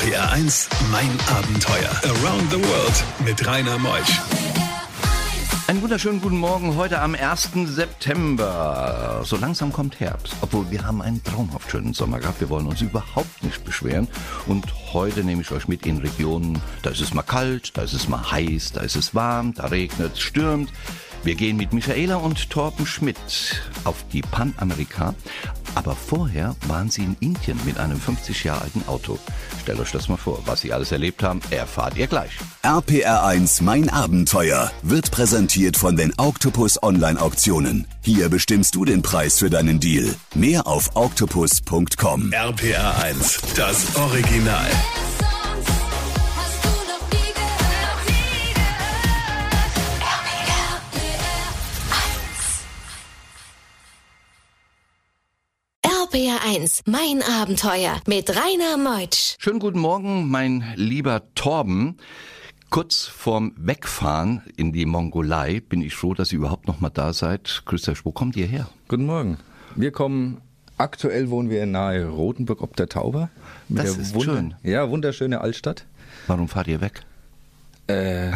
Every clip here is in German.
RPR 1, mein Abenteuer. Around the World mit Rainer Meusch. Einen wunderschönen guten Morgen heute am 1. September. So langsam kommt Herbst, obwohl wir haben einen traumhaft schönen Sommer gehabt. Wir wollen uns überhaupt nicht beschweren. Und heute nehme ich euch mit in Regionen, da ist es mal kalt, da ist es mal heiß, da ist es warm, da regnet, stürmt. Wir gehen mit Michaela und Torben Schmidt auf die Panamerika. Aber vorher waren sie in Indien mit einem 50 Jahre alten Auto. Stellt euch das mal vor, was sie alles erlebt haben, erfahrt ihr gleich. RPR1 Mein Abenteuer wird präsentiert von den Octopus Online Auktionen. Hier bestimmst du den Preis für deinen Deal. Mehr auf octopus.com. RPR1, das Original. RPR1, mein Abenteuer mit Rainer Meutsch. Schönen guten Morgen, mein lieber Torben. Kurz vorm Wegfahren in die Mongolei bin ich froh, dass ihr überhaupt noch mal da seid. Christoph, wo kommt ihr her? Guten Morgen. Wir kommen, aktuell wohnen wir nahe Rotenburg ob der Tauber. Das ist schön. Ja, wunderschöne Altstadt. Warum fahrt ihr weg? Äh,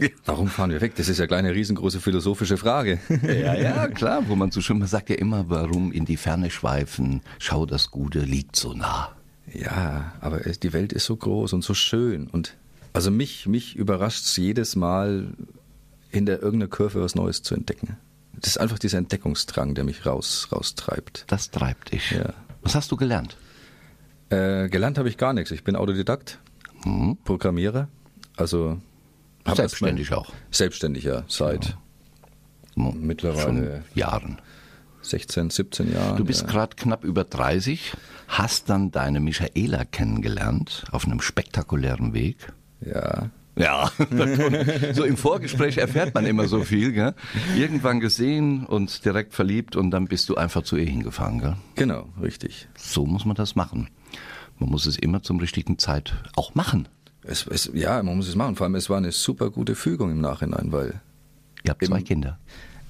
Warum fahren wir weg? Das ist ja eine riesengroße philosophische Frage. Ja, ja, klar, wo man so schön, man sagt ja immer, warum in die Ferne schweifen, schau, das Gute liegt so nah. Ja, aber die Welt ist so groß und so schön und also mich, mich überrascht es jedes Mal, in der irgendeiner Kurve was Neues zu entdecken. Das ist einfach dieser Entdeckungsdrang, der mich raus, raustreibt. Das treibt dich. Ja. Was hast du gelernt? Äh, gelernt habe ich gar nichts. Ich bin Autodidakt, Mhm. Programmierer. Also hab Selbstständig auch. mal- Selbstständig, ja, seit Mo- Mittlerweile- Jahren. 16, 17 Jahren. Du bist ja. gerade knapp über 30, hast dann deine Michaela kennengelernt auf einem spektakulären Weg. Ja, Ja, so im Vorgespräch erfährt man immer so viel. Gell? Irgendwann gesehen und direkt verliebt und dann bist du einfach zu ihr hingefahren. Gell? genau, richtig. So muss man das machen. Man muss es immer zum richtigen Zeit auch machen. Es, es, ja, man muss es machen. Vor allem, es war eine super gute Fügung im Nachhinein, weil Ihr habt zwei Kinder.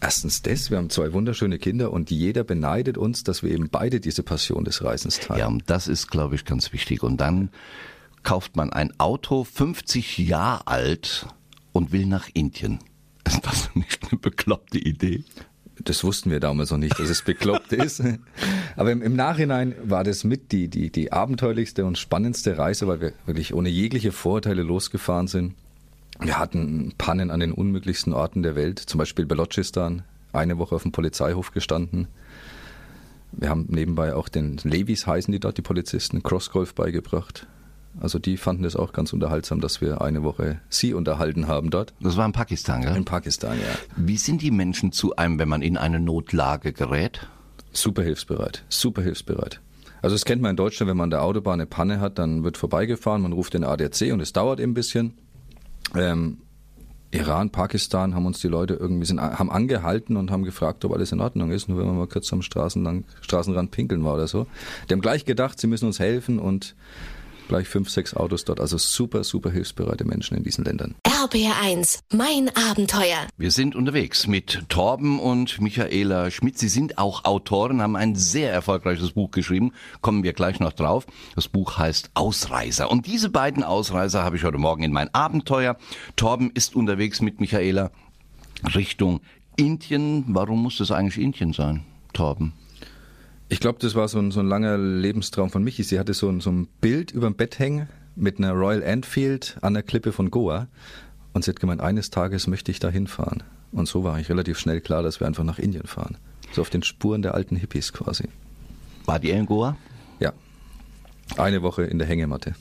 erstens das, wir haben zwei wunderschöne Kinder und jeder beneidet uns, dass wir eben beide diese Passion des Reisens teilen. Ja, und das ist, glaube ich, ganz wichtig. Und dann kauft man ein Auto, 50 Jahre alt und will nach Indien. Ist das nicht eine bekloppte Idee? Das wussten wir damals noch nicht, dass es bekloppt ist. Aber im, im Nachhinein war das mit die, die, die abenteuerlichste und spannendste Reise, weil wir wirklich ohne jegliche Vorurteile losgefahren sind. Wir hatten Pannen an den unmöglichsten Orten der Welt, zum Beispiel Balochistan, eine Woche auf dem Polizeihof gestanden. Wir haben nebenbei auch den Levis heißen die dort, die Polizisten, Crossgolf beigebracht. Also die fanden es auch ganz unterhaltsam, dass wir eine Woche sie unterhalten haben dort. Das war in Pakistan, gell? In Pakistan, ja. Wie sind die Menschen zu einem, wenn man in eine Notlage gerät? Super hilfsbereit, super hilfsbereit. Also das kennt man in Deutschland, wenn man an der Autobahn eine Panne hat, dann wird vorbeigefahren, man ruft den ADAC und es dauert eben ein bisschen. Ähm, Iran, Pakistan haben uns die Leute irgendwie sind, haben angehalten und haben gefragt, ob alles in Ordnung ist, nur wenn man mal kurz am Straßenrand pinkeln war oder so. Die haben gleich gedacht, sie müssen uns helfen und gleich fünf, sechs Autos dort. Also super, super hilfsbereite Menschen in diesen Ländern. RPR1, mein Abenteuer. Wir sind unterwegs mit Torben und Michaela Schmidt. Sie sind auch Autoren, haben ein sehr erfolgreiches Buch geschrieben. Kommen wir gleich noch drauf. Das Buch heißt Ausreißer. Und diese beiden Ausreißer habe ich heute Morgen in mein Abenteuer. Torben ist unterwegs mit Michaela Richtung Indien. Warum muss das eigentlich Indien sein, Torben? Ich glaube, das war so ein, so ein langer Lebenstraum von Michi. Sie hatte so ein, so ein Bild über dem Bett hängen mit einer Royal Enfield an der Klippe von Goa. Und sie hat gemeint, eines Tages möchte ich da hinfahren. Und so war ich relativ schnell klar, dass wir einfach nach Indien fahren. So auf den Spuren der alten Hippies quasi. Wart ihr in Goa? Ja. Eine Woche in der Hängematte.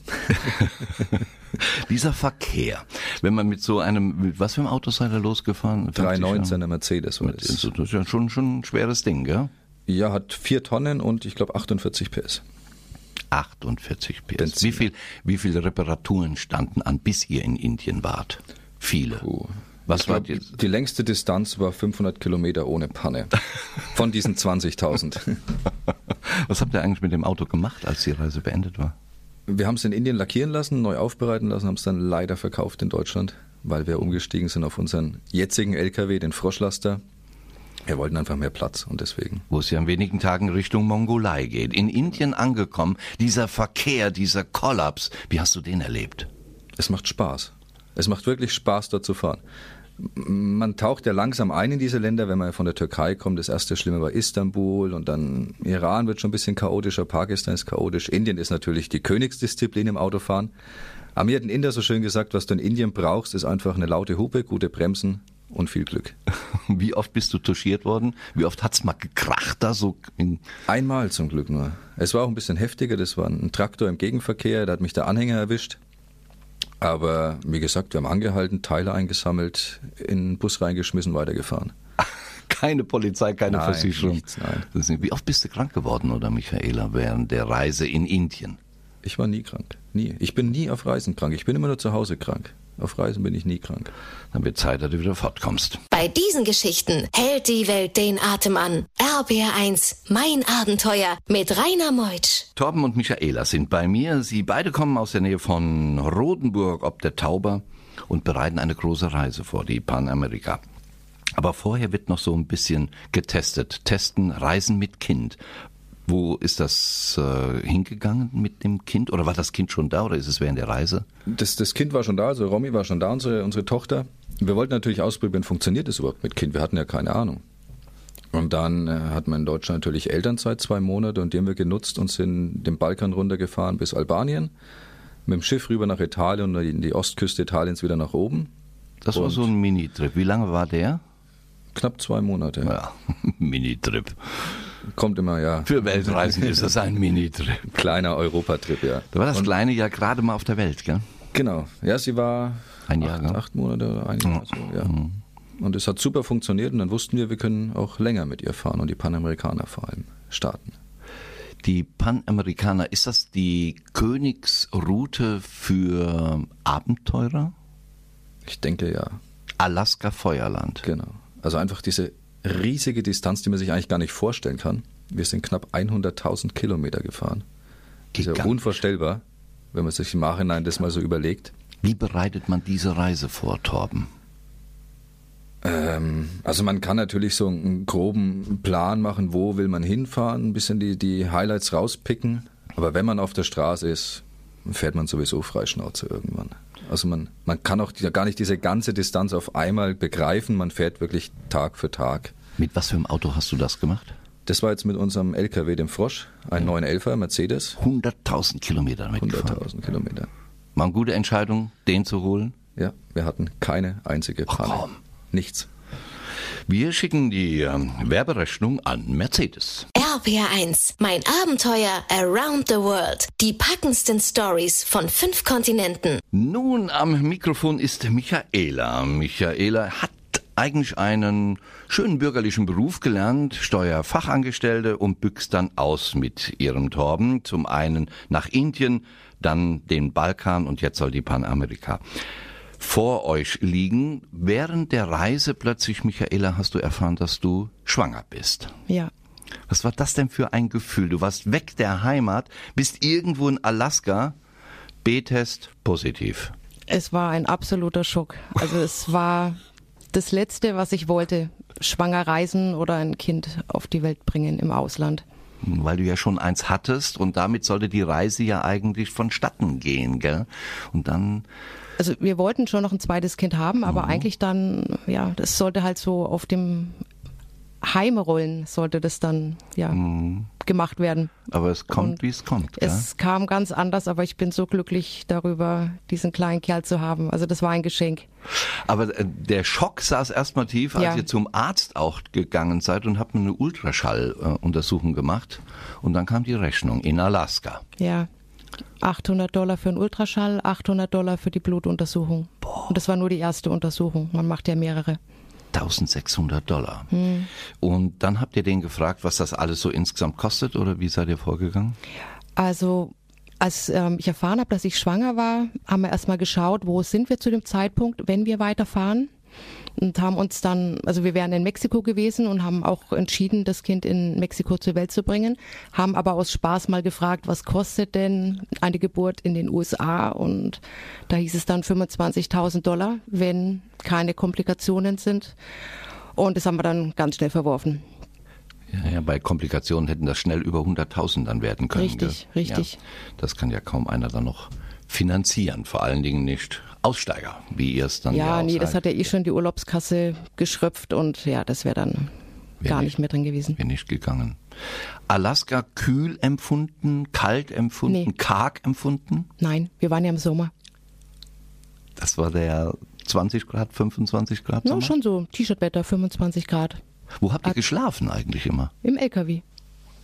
Dieser Verkehr, wenn man mit so einem, mit was für einem Auto seid ihr losgefahren? 319er Mercedes war Das das. ist ja schon, schon ein schweres Ding, gell? Ja, hat vier Tonnen und ich glaube 48 PS. 48 PS. Benzin. Wie viel, wie viele Reparaturen standen an, bis ihr in Indien wart? Viele. Puh. Was Ich war glaub, die? die längste Distanz war 500 Kilometer ohne Panne. Von diesen 20.000. Was habt ihr eigentlich mit dem Auto gemacht, als die Reise beendet war? Wir haben es in Indien lackieren lassen, neu aufbereiten lassen, haben es dann leider verkauft in Deutschland, weil wir umgestiegen sind auf unseren jetzigen LKW, den Froschlaster. Wir wollten einfach mehr Platz und deswegen. Wo es ja in wenigen Tagen Richtung Mongolei geht. In Indien angekommen, dieser Verkehr, dieser Kollaps, wie hast du den erlebt? Es macht Spaß. Es macht wirklich Spaß, dort zu fahren. Man taucht ja langsam ein in diese Länder, wenn man von der Türkei kommt. Das erste Schlimme war Istanbul und dann Iran wird schon ein bisschen chaotischer, Pakistan ist chaotisch. Indien ist natürlich die Königsdisziplin im Autofahren. Aber mir hat ein Inder so schön gesagt, was du in Indien brauchst, ist einfach eine laute Hupe, gute Bremsen und viel Glück. Wie oft bist du touchiert worden? Wie oft hat's mal gekracht da so? Einmal zum Glück nur. Es war auch ein bisschen heftiger. Das war ein Traktor im Gegenverkehr, da hat mich der Anhänger erwischt. Aber wie gesagt, wir haben angehalten, Teile eingesammelt, in den Bus reingeschmissen, weitergefahren. Keine Polizei, keine nein, Versicherung. Nichts, nein. Wie oft bist du krank geworden, oder Michaela, während der Reise in Indien? Ich war nie krank. Nie. Ich bin nie auf Reisen krank. Ich bin immer nur zu Hause krank. Auf Reisen bin ich nie krank. Dann wird Zeit, dass du wieder fortkommst. Bei diesen Geschichten hält die Welt den Atem an. RBR1, mein Abenteuer mit Rainer Meutsch. Torben und Michaela sind bei mir. Sie beide kommen aus der Nähe von Rodenburg ob der Tauber und bereiten eine große Reise vor, die Panamerika. Aber vorher wird noch so ein bisschen getestet. Testen, Reisen mit Kind. Wo ist das äh, hingegangen mit dem Kind? Oder war das Kind schon da oder ist es während der Reise? Das, das Kind war schon da, also Romy war schon da, unsere, unsere Tochter. Wir wollten natürlich ausprobieren, funktioniert das überhaupt mit Kind? Wir hatten ja keine Ahnung. Und dann äh, hat man in Deutschland natürlich Elternzeit, zwei Monate, und die haben wir genutzt und sind den Balkan runtergefahren bis Albanien, mit dem Schiff rüber nach Italien und in die Ostküste Italiens wieder nach oben. Das und war so ein Mini-Trip. Wie lange war der? Knapp zwei Monate. Ja, Mini-Trip. Kommt immer, ja. Für Weltreisen ist das ein Mini-Trip. Kleiner Europatrip, ja. Da war das Und kleine ja gerade mal auf der Welt, gell? Genau. Ja, sie war ein Jahr, acht, acht Monate oder ein Jahr. So, ja. Mhm. Und es hat super funktioniert und dann wussten wir, wir können auch länger mit ihr fahren und die Panamerikaner vor allem starten. Die Panamerikaner, ist das die Königsroute für Abenteurer? Ich denke ja. Alaska Feuerland. Genau. Also einfach diese riesige Distanz, die man sich eigentlich gar nicht vorstellen kann. Wir sind knapp 100.000 Kilometer gefahren. Das ist ja unvorstellbar, wenn man sich im Nachhinein das mal so überlegt. Wie bereitet man diese Reise vor, Torben? Ähm, also man kann natürlich so einen groben Plan machen, wo will man hinfahren, ein bisschen die, die Highlights rauspicken. Aber wenn man auf der Straße ist, fährt man sowieso Freischnauze irgendwann. Also man, man kann auch gar nicht diese ganze Distanz auf einmal begreifen. Man fährt wirklich Tag für Tag. Mit was für einem Auto hast du das gemacht? Das war jetzt mit unserem LKW, dem Frosch, ein ja. 911er Mercedes. 100.000 Kilometer damit 100.000 Kilometer. War eine gute Entscheidung, den zu holen? Ja, wir hatten keine einzige Panne. Ach, Nichts. Wir schicken die äh, Werberechnung an Mercedes. RPR1, mein Abenteuer around the world. Die packendsten Stories von fünf Kontinenten. Nun am Mikrofon ist Michaela. Michaela hat eigentlich einen schönen bürgerlichen Beruf gelernt, Steuerfachangestellte und büchst dann aus mit ihrem Torben. Zum einen nach Indien, dann den Balkan und jetzt soll die Panamerika vor euch liegen. Während der Reise plötzlich, Michaela, hast du erfahren, dass du schwanger bist. Ja. Was war das denn für ein Gefühl? Du warst weg der Heimat, bist irgendwo in Alaska, B-Test positiv. Es war ein absoluter Schock. Also es war das Letzte, was ich wollte. Schwanger reisen oder ein Kind auf die Welt bringen im Ausland. Weil du ja schon eins hattest und damit sollte die Reise ja eigentlich vonstatten gehen, gell? Und dann also wir wollten schon noch ein zweites Kind haben, aber mhm. eigentlich dann, ja, das sollte halt so auf dem Heimrollen sollte das dann ja mhm. gemacht werden. Aber es kommt, wie es kommt. Gell? Es kam ganz anders, aber ich bin so glücklich darüber, diesen kleinen Kerl zu haben. Also das war ein Geschenk. Aber äh, der Schock saß erstmal tief, als ja. ihr zum Arzt auch gegangen seid und habt eine Ultraschalluntersuchung gemacht. Und dann kam die Rechnung in Alaska. Ja, 800 Dollar für einen Ultraschall, 800 Dollar für die Blutuntersuchung. Boah. Und das war nur die erste Untersuchung. Man macht ja mehrere. 1600 Dollar. Hm. Und dann habt ihr den gefragt, was das alles so insgesamt kostet oder wie seid ihr vorgegangen? Also als ähm, ich erfahren habe, dass ich schwanger war, haben wir erstmal geschaut, wo sind wir zu dem Zeitpunkt, wenn wir weiterfahren und haben uns dann, also wir wären in Mexiko gewesen und haben auch entschieden, das Kind in Mexiko zur Welt zu bringen, haben aber aus Spaß mal gefragt, was kostet denn eine Geburt in den USA und da hieß es dann 25.000 Dollar, wenn keine Komplikationen sind. Und das haben wir dann ganz schnell verworfen. Ja, ja, bei Komplikationen hätten das schnell über 100.000 dann werden können. Richtig, gell? richtig. Ja, das kann ja kaum einer dann noch finanzieren, vor allen Dingen nicht Aussteiger, wie ihr es dann ja Ja, nee, das hat ja eh schon die Urlaubskasse geschröpft und ja, das wäre dann Wär gar nicht- nicht mehr drin gewesen. Wäre nicht gegangen. Alaska kühl empfunden, kalt empfunden, Nee. karg empfunden? Nein, wir waren ja im Sommer. Das war der 20 Grad, 25 Grad No, Sommer? schon so T-Shirt-Wetter, 25 Grad. Wo habt ihr geschlafen eigentlich immer? Im LKW.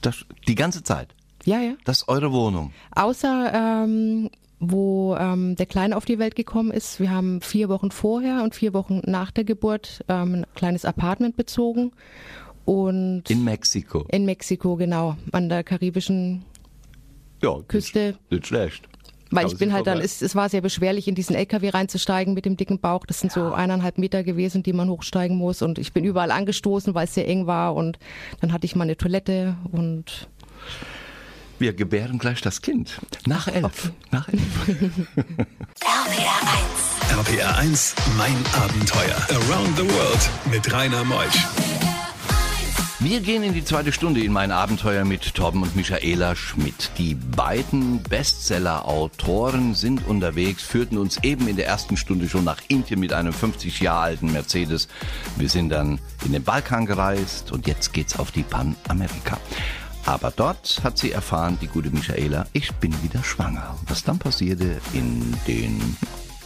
Das, die ganze Zeit? Ja, ja. Das ist eure Wohnung? Außer ähm, wo ähm, der Kleine auf die Welt gekommen ist. Wir haben vier Wochen vorher und vier Wochen nach der Geburt ähm, ein kleines Apartment bezogen. Und In Mexiko? in Mexiko, genau, an der karibischen ja, Küste. Nicht, nicht schlecht. Weil ich bin halt dann, es, es war sehr beschwerlich, in diesen LKW reinzusteigen mit dem dicken Bauch. Das sind so eineinhalb Meter gewesen, die man hochsteigen muss. Und ich bin überall angestoßen, weil es sehr eng war. Und dann hatte ich mal eine Toilette und Wir gebären gleich das Kind. Nach elf. Nach elf. RPR 1. RPR 1, mein Abenteuer. Around the World mit Rainer Meusch. Wir gehen in die zweite Stunde in mein Abenteuer mit Torben und Michaela Schmidt. Die beiden Bestseller-Autoren sind unterwegs, führten uns eben in der ersten Stunde schon nach Indien mit einem 50 Jahre alten Mercedes. Wir sind dann in den Balkan gereist und jetzt geht's auf die Panamerika. Aber dort hat sie erfahren, die gute Michaela, ich bin wieder schwanger. Was dann passierte in den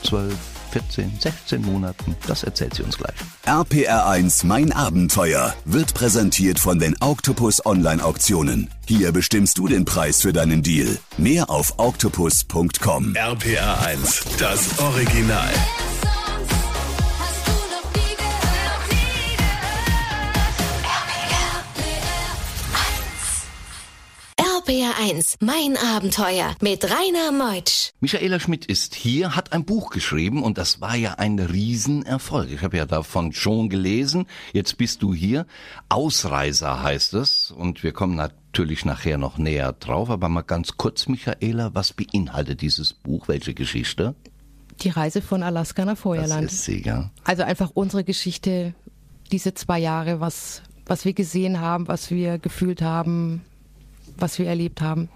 12, 14, 16 Monaten, das erzählt sie uns gleich. RPR 1, mein Abenteuer wird präsentiert von den Octopus Online Auktionen. Hier bestimmst du den Preis für deinen Deal. Mehr auf octopus.com. RPR 1, das Original. 1, mein Abenteuer mit Rainer Meutsch. Michaela Schmidt ist hier, hat ein Buch geschrieben und das war ja ein Riesenerfolg. Ich habe ja davon schon gelesen. Jetzt bist du hier. Ausreißer heißt es und wir kommen natürlich nachher noch näher drauf. Aber mal ganz kurz, Michaela, was beinhaltet dieses Buch? Welche Geschichte? die Reise von Alaska nach Das Feuerland. ist sie, ja. Also einfach unsere Geschichte, diese zwei Jahre, was, was wir gesehen haben, was wir gefühlt haben, was wir erlebt haben.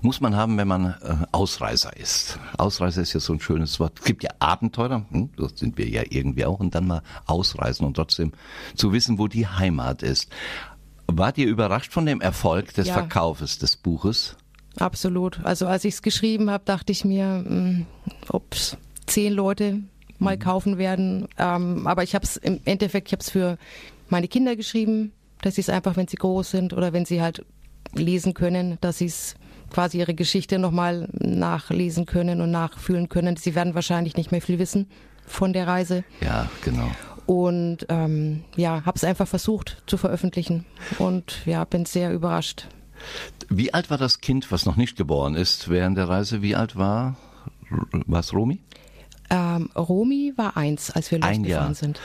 Muss man haben, wenn man äh, Ausreißer ist. Ausreißer ist ja so ein schönes Wort. Es gibt ja Abenteurer, hm, das sind wir ja irgendwie auch, und dann mal ausreisen und trotzdem zu wissen, wo die Heimat ist. Wart ihr überrascht von dem Erfolg des Ja. Verkaufes des Buches? Absolut. Also als ich es geschrieben habe, dachte ich mir, mh, ob's zehn Leute mal Mhm. kaufen werden. Ähm, aber ich habe es im Endeffekt, ich habe es für meine Kinder geschrieben, dass sie es einfach, wenn sie groß sind oder wenn sie halt lesen können, dass sie es quasi ihre Geschichte nochmal nachlesen können und nachfühlen können. Sie werden wahrscheinlich nicht mehr viel wissen von der Reise. Ja, genau. Und ähm, ja, habe es einfach versucht zu veröffentlichen und ja, bin sehr überrascht. Wie alt war das Kind, was noch nicht geboren ist während der Reise? Wie alt war was Romi? Ähm, Romy war eins, als wir Ein losgefahren Jahr. sind.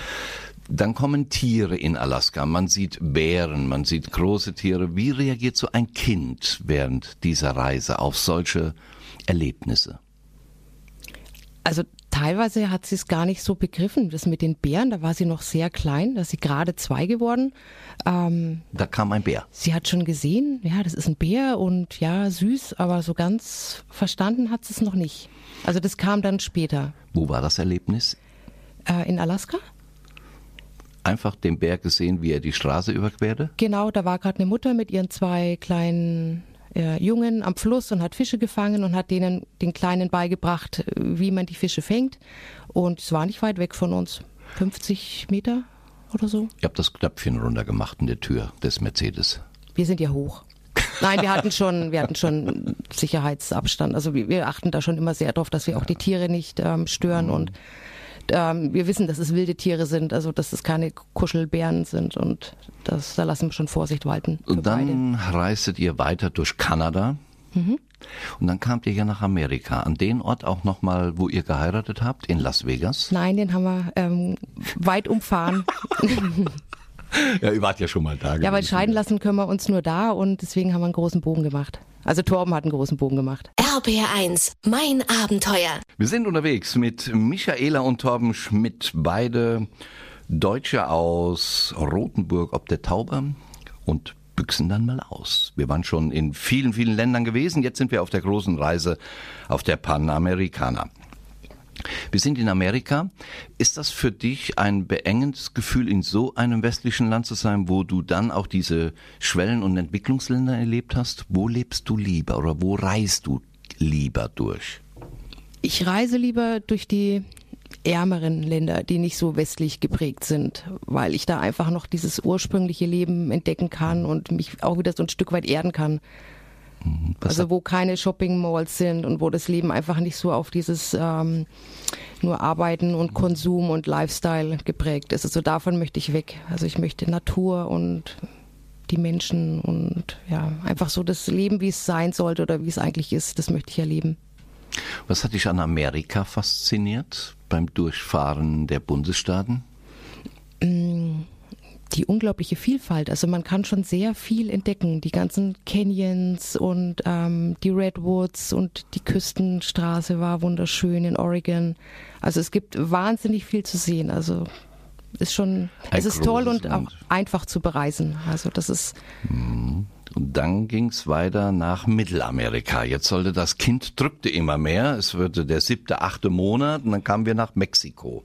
Dann kommen Tiere in Alaska. Man sieht Bären, man sieht große Tiere. Wie reagiert so ein Kind während dieser Reise auf solche Erlebnisse? Also teilweise hat sie es gar nicht so begriffen. Das mit den Bären, da war sie noch sehr klein, da ist sie gerade zwei geworden. Ähm, Da kam ein Bär. sie hat schon gesehen, ja, das ist ein Bär und ja, süß, aber so ganz verstanden hat sie es noch nicht. Also das kam dann später. Wo war das Erlebnis? Äh, in Alaska? Einfach den Bär gesehen, wie er die Straße überquerte? Genau, da war gerade eine Mutter mit ihren zwei kleinen äh, Jungen am Fluss und hat Fische gefangen und hat denen den Kleinen beigebracht, äh, wie man die Fische fängt. Und es war nicht weit weg von uns. 50 Meter oder so. Ich habe das Knöpfchen runtergemacht in der Tür des Mercedes. Wir sind ja hoch. Nein, wir hatten schon, wir hatten schon Sicherheitsabstand. Also wir, wir achten da schon immer sehr drauf, dass wir auch die Tiere nicht ähm, stören und ähm, wir wissen, dass es wilde Tiere sind, also dass es keine Kuschelbären sind und das, da lassen wir schon Vorsicht walten. Und dann reistet ihr weiter durch Kanada. Und dann kamt ihr ja nach Amerika. An den Ort auch nochmal, wo ihr geheiratet habt, in Las Vegas. Nein, den haben wir ähm, weit umfahren. Ja, ihr wart ja schon mal da. ja, weil scheiden lassen können wir uns nur da und deswegen haben wir einen großen Bogen gemacht. Also Torben hat einen großen Bogen gemacht. RPR1, mein Abenteuer. Wir sind unterwegs mit Michaela und Torben Schmidt. Beide Deutsche aus Rothenburg ob der Tauber und büchsen dann mal aus. Wir waren schon in vielen, vielen Ländern gewesen. Jetzt sind wir auf der großen Reise auf der Panamericana. Wir sind in Amerika. Ist das für dich ein beengendes Gefühl, in so einem westlichen Land zu sein, wo du dann auch diese Schwellen- und Entwicklungsländer erlebt hast? Wo lebst du lieber oder wo reist du lieber durch? Ich reise lieber durch die ärmeren Länder, die nicht so westlich geprägt sind, weil ich da einfach noch dieses ursprüngliche Leben entdecken kann und mich auch wieder so ein Stück weit erden kann. Was also wo keine Shopping Malls sind und wo das Leben einfach nicht so auf dieses ähm, nur Arbeiten und Konsum und Lifestyle geprägt ist. Also davon möchte ich weg. Also ich möchte Natur und die Menschen und ja, einfach so das Leben, wie es sein sollte oder wie es eigentlich ist, das möchte ich erleben. Was hat dich an Amerika fasziniert beim Durchfahren der Bundesstaaten? Die unglaubliche Vielfalt. Also man kann schon sehr viel entdecken. Die ganzen Canyons und ähm, die Redwoods und die Küstenstraße war wunderschön in Oregon. Also es gibt wahnsinnig viel zu sehen. Also ist schon, Ein es ist toll und auch einfach zu bereisen. Also das ist Und dann ging's weiter nach Mittelamerika. Jetzt sollte das Kind drückte immer mehr. Es wurde der siebte, achte Monat und dann kamen wir nach Mexiko.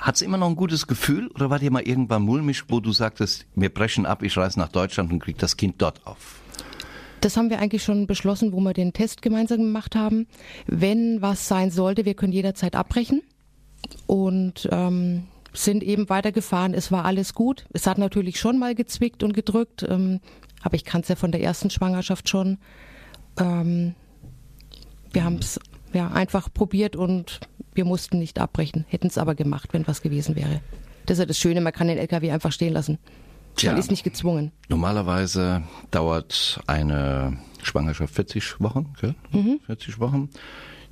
Hat's immer noch ein gutes Gefühl oder war dir mal irgendwann mulmig, wo du sagtest, wir brechen ab, ich reise nach Deutschland und krieg das Kind dort auf? Das haben wir eigentlich schon beschlossen, wo wir den Test gemeinsam gemacht haben. Wenn was sein sollte, wir können jederzeit abbrechen und ähm, sind eben weitergefahren. Es war alles gut. Es hat natürlich schon mal gezwickt und gedrückt, ähm, aber ich kann es ja von der ersten Schwangerschaft schon. Ähm, wir haben es ja einfach probiert und wir mussten nicht abbrechen, hätten es aber gemacht, wenn was gewesen wäre. Das ist ja das Schöne, man kann den LKW einfach stehen lassen. Tja. Man ist nicht gezwungen. Normalerweise dauert eine Schwangerschaft 40 Wochen, gell? 40 Wochen.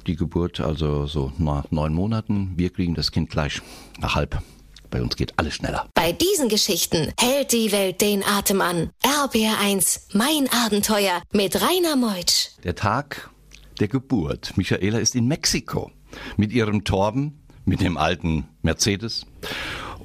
Die Geburt also so nach neun Monaten. Wir kriegen das Kind gleich nach halb. Bei uns geht alles schneller. Bei diesen Geschichten hält die Welt den Atem an. RBR1, mein Abenteuer mit Rainer Meutsch. Der Tag der Geburt. Michaela ist in Mexiko mit ihrem Torben, mit dem alten Mercedes.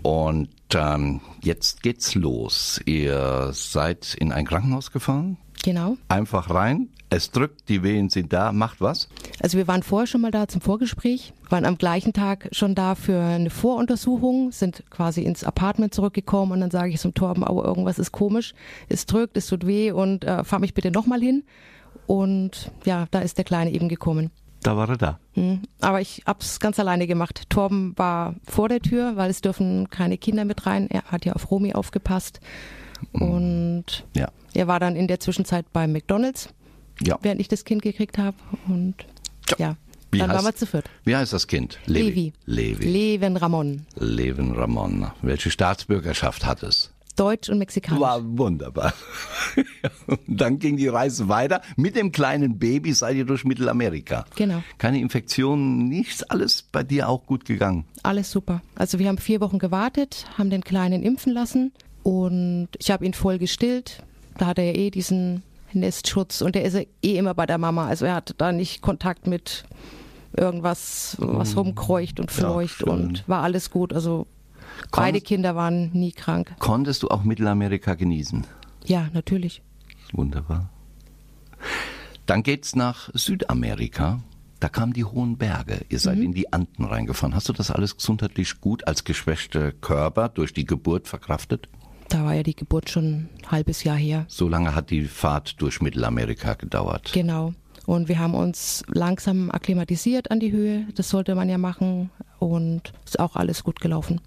Und ähm, jetzt geht's los. Ihr seid in ein Krankenhaus gefahren, Genau. einfach rein. Es drückt, die Wehen sind da, macht was? Also wir waren vorher schon mal da zum Vorgespräch, waren am gleichen Tag schon da für eine Voruntersuchung, sind quasi ins Apartment zurückgekommen und dann sage ich zum Torben, aber irgendwas ist komisch, es drückt, es tut weh und äh, fahr mich bitte nochmal hin. Und ja, da ist der Kleine eben gekommen. Da war er da. Hm. Aber ich hab's ganz alleine gemacht. Torben war vor der Tür, weil es dürfen keine Kinder mit rein. Er hat ja auf Romy aufgepasst. Und Ja. er war dann in der Zwischenzeit beim McDonalds, Ja. während ich das Kind gekriegt habe. Und ja, Wie dann heißt- waren wir zu viert. Wie heißt das Kind? Levi. Levi. Leven Ramon. Leven Ramon. Welche Staatsbürgerschaft hat es? Deutsch und Mexikanisch. War wunderbar. Und Dann ging die Reise weiter. Mit dem kleinen Baby seid ihr durch Mittelamerika. Genau. Keine Infektionen, nichts, alles bei dir auch gut gegangen. Alles super. Also wir haben vier Wochen gewartet, haben den Kleinen impfen lassen und ich habe ihn voll gestillt. Da hat er ja eh diesen Nestschutz und der ist ja eh immer bei der Mama. Also er hat da nicht Kontakt mit irgendwas, was rumkreucht und fleucht schön. und war alles gut. Also beide Kinder waren nie krank. Konntest du auch Mittelamerika genießen? Ja, natürlich. Wunderbar. Dann geht's nach Südamerika. Da kamen die hohen Berge. Ihr seid in die Anden reingefahren. Hast du das alles gesundheitlich gut als geschwächter Körper durch die Geburt verkraftet? Da war ja die Geburt schon ein halbes Jahr her. So lange hat die Fahrt durch Mittelamerika gedauert. Genau. Und wir haben uns langsam akklimatisiert an die Höhe. Das sollte man ja machen. Und ist auch alles gut gelaufen.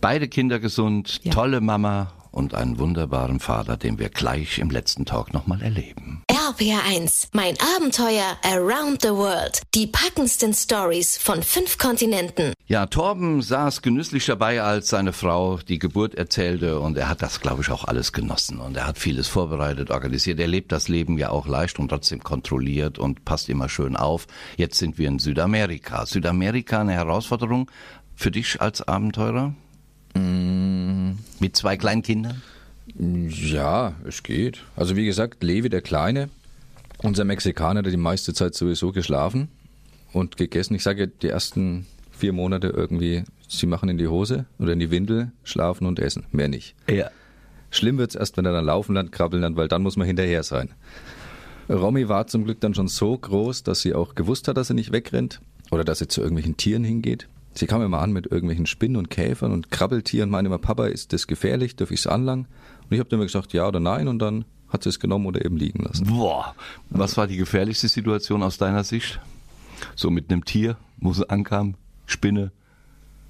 Beide Kinder gesund, Ja. tolle Mama und einen wunderbaren Vater, den wir gleich im letzten Talk nochmal erleben. RPR1, mein Abenteuer around the world. Die packendsten Stories von fünf Kontinenten. Ja, Torben saß genüsslich dabei, als seine Frau die Geburt erzählte und er hat das, glaube ich, auch alles genossen und er hat vieles vorbereitet, organisiert. Er lebt das Leben ja auch leicht und trotzdem kontrolliert und passt immer schön auf. Jetzt sind wir in Südamerika. Südamerika eine Herausforderung für dich als Abenteurer? Mit zwei kleinen Kindern? Ja, es geht. Also wie gesagt, Levi der Kleine, unser Mexikaner, der die meiste Zeit sowieso geschlafen und gegessen. Ich sage, die ersten vier Monate irgendwie sie machen in die Hose oder in die Windel, schlafen und essen. Mehr nicht. Ja. Schlimm wird's erst, wenn er dann laufen lernt, krabbeln lernt, weil dann muss man hinterher sein. Romy war zum Glück dann schon so groß, dass sie auch gewusst hat, dass sie nicht wegrennt oder dass sie zu irgendwelchen Tieren hingeht. Sie kam immer an mit irgendwelchen Spinnen und Käfern und Krabbeltieren, meinte immer, Papa, ist das gefährlich, darf ich es anlangen? Und ich habe dann immer gesagt, ja oder nein und dann hat sie es genommen oder eben liegen lassen. Boah. Was war die gefährlichste Situation aus deiner Sicht? So mit einem Tier, wo sie ankam, Spinne.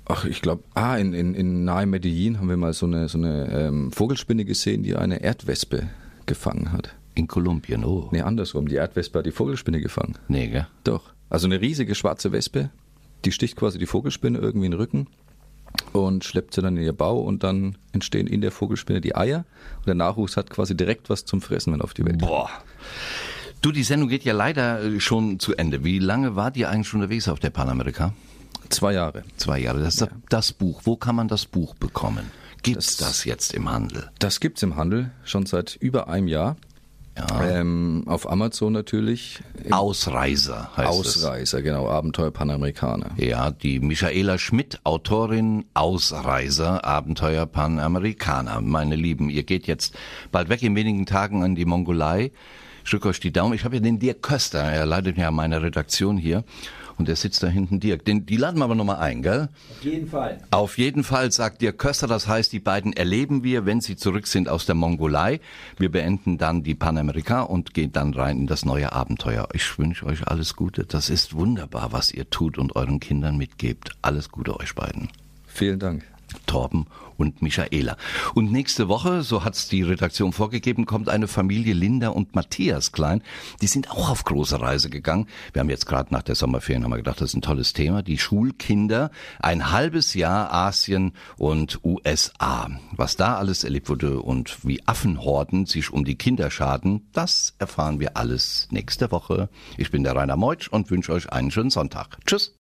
Ach, ich glaube, ah, in, in, in nahe Medellin haben wir mal so eine, so eine ähm, Vogelspinne gesehen, die eine Erdwespe gefangen hat. In Kolumbien, oh. Nee, andersrum, die Erdwespe hat die Vogelspinne gefangen. Nee, gell? Doch. Also eine riesige schwarze Wespe, die sticht quasi die Vogelspinne irgendwie in den Rücken und schleppt sie dann in ihr Bau und dann entstehen in der Vogelspinne die Eier und der Nachwuchs hat quasi direkt was zum Fressen, wenn er auf die Welt. Boah. Du, die Sendung geht ja leider äh, schon zu Ende. Wie lange wart ihr eigentlich schon unterwegs auf der Panamerika? Zwei Jahre. Zwei Jahre. Das ist das- das Buch. Wo kann man das Buch bekommen? Gibt's Das- das jetzt im Handel? Das gibt's im Handel schon seit über einem Jahr. Ja. Ähm, auf Amazon natürlich. Ausreiser heißt es. Ausreißer, genau, Abenteuer Panamerikaner. Ja, die Michaela Schmidt, Autorin Ausreiser, Abenteuer Panamerikaner. Meine Lieben, ihr geht jetzt bald weg in wenigen Tagen an die Mongolei. Ich drücke euch die Daumen. Ich habe ja den Dirk Köster, er leitet ja meine Redaktion hier. Und der sitzt da hinten, Dirk. Den, die laden wir aber nochmal ein, gell? Auf jeden Fall. Auf jeden Fall sagt Dirk Köster, das heißt, die beiden erleben wir, wenn sie zurück sind aus der Mongolei. Wir beenden dann die Panamerika und gehen dann rein in das neue Abenteuer. Ich wünsche euch alles Gute. Das ist wunderbar, was ihr tut und euren Kindern mitgebt. Alles Gute euch beiden. Vielen Dank. Torben und Michaela. Und nächste Woche, so hat's die Redaktion vorgegeben, kommt eine Familie Linda und Matthias Klein. Die sind auch auf große Reise gegangen. Wir haben jetzt gerade nach der Sommerferien haben wir gedacht, das ist ein tolles Thema. Die Schulkinder, ein halbes Jahr Asien und USA. Was da alles erlebt wurde und wie Affenhorden sich um die Kinder schaden, das erfahren wir alles nächste Woche. Ich bin der Rainer Meutsch und wünsche euch einen schönen Sonntag. Tschüss.